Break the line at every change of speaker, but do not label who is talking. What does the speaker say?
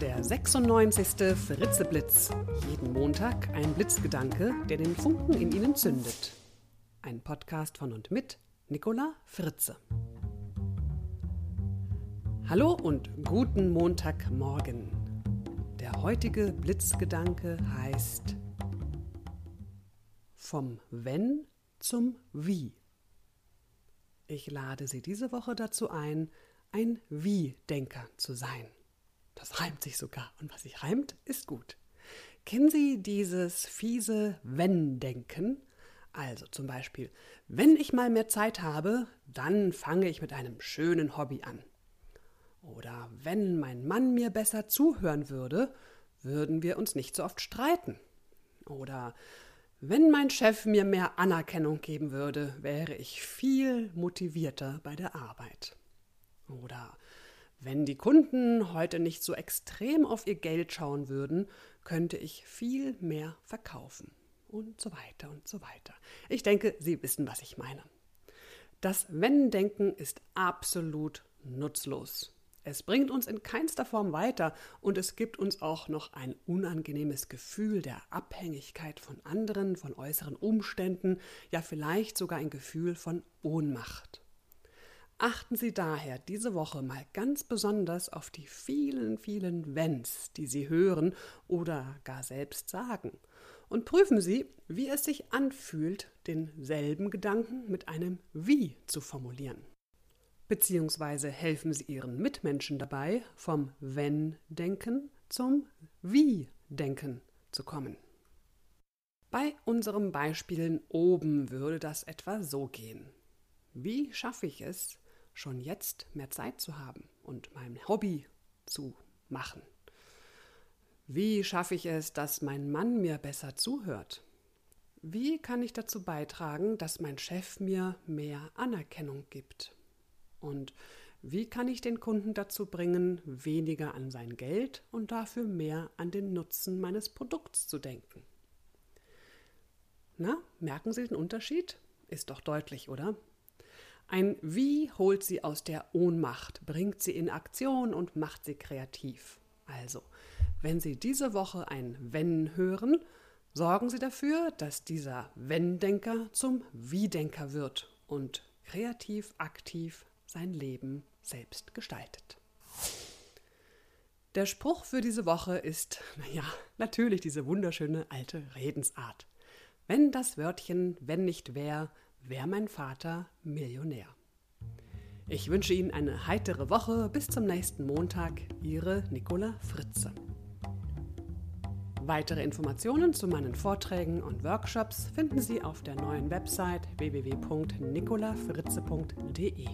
Der 96. Fritzeblitz. Jeden Montag ein Blitzgedanke, der den Funken in Ihnen zündet. Ein Podcast von und mit Nicola Fritze. Hallo und guten Montagmorgen. Der heutige Blitzgedanke heißt Vom Wenn zum Wie. Ich lade Sie diese Woche dazu ein, ein Wie-Denker zu sein. Das reimt sich sogar. Und was sich reimt, ist gut. Kennen Sie dieses fiese Wenn-Denken? Also zum Beispiel, wenn ich mal mehr Zeit habe, dann fange ich mit einem schönen Hobby an. Oder wenn mein Mann mir besser zuhören würde, würden wir uns nicht so oft streiten. Oder wenn mein Chef mir mehr Anerkennung geben würde, wäre ich viel motivierter bei der Arbeit. Oder wenn die Kunden heute nicht so extrem auf ihr Geld schauen würden, könnte ich viel mehr verkaufen. Und so weiter und so weiter. Ich denke, Sie wissen, was ich meine. Das Wenn-Denken ist absolut nutzlos. Es bringt uns in keinster Form weiter und es gibt uns auch noch ein unangenehmes Gefühl der Abhängigkeit von anderen, von äußeren Umständen, ja vielleicht sogar ein Gefühl von Ohnmacht. Achten Sie daher diese Woche mal ganz besonders auf die vielen, vielen Wenns, die Sie hören oder gar selbst sagen. Und prüfen Sie, wie es sich anfühlt, denselben Gedanken mit einem Wie zu formulieren beziehungsweise helfen Sie Ihren Mitmenschen dabei, vom Wenn-Denken zum Wie-Denken zu kommen. Bei unseren Beispielen oben würde das etwa so gehen. Wie schaffe ich es, schon jetzt mehr Zeit zu haben und mein Hobby zu machen? Wie schaffe ich es, dass mein Mann mir besser zuhört? Wie kann ich dazu beitragen, dass mein Chef mir mehr Anerkennung gibt? Und wie kann ich den Kunden dazu bringen, weniger an sein Geld und dafür mehr an den Nutzen meines Produkts zu denken? Na, merken Sie den Unterschied? Ist doch deutlich, oder? Ein Wie holt sie aus der Ohnmacht, bringt sie in Aktion und macht sie kreativ. Also, wenn Sie diese Woche ein Wenn hören, sorgen Sie dafür, dass dieser Wenn-Denker zum Wie-Denker wird und kreativ aktiv sein Leben selbst gestaltet. Der Spruch für diese Woche ist, naja, natürlich diese wunderschöne alte Redensart. Wenn das Wörtchen wenn nicht wär, wär mein Vater Millionär. Ich wünsche Ihnen eine heitere Woche. Bis zum nächsten Montag. Ihre Nicola Fritze. Weitere Informationen zu meinen Vorträgen und Workshops finden Sie auf der neuen Website www.nicolafritze.de.